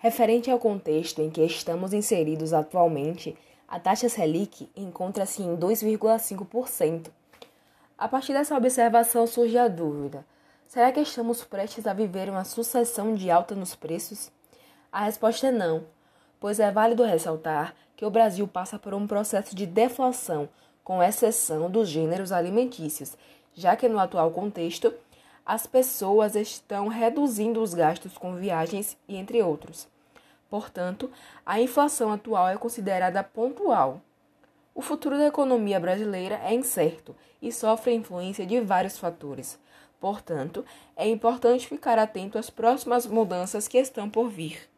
Referente ao contexto em que estamos inseridos atualmente, a taxa Selic encontra-se em 2,5%. A partir dessa observação surge a dúvida: será que estamos prestes a viver uma sucessão de alta nos preços? A resposta é não, pois é válido ressaltar que o Brasil passa por um processo de deflação, com exceção dos gêneros alimentícios, já que no atual contexto as pessoas estão reduzindo os gastos com viagens e entre outros. Portanto, a inflação atual é considerada pontual. O futuro da economia brasileira é incerto e sofre a influência de vários fatores. Portanto, é importante ficar atento às próximas mudanças que estão por vir.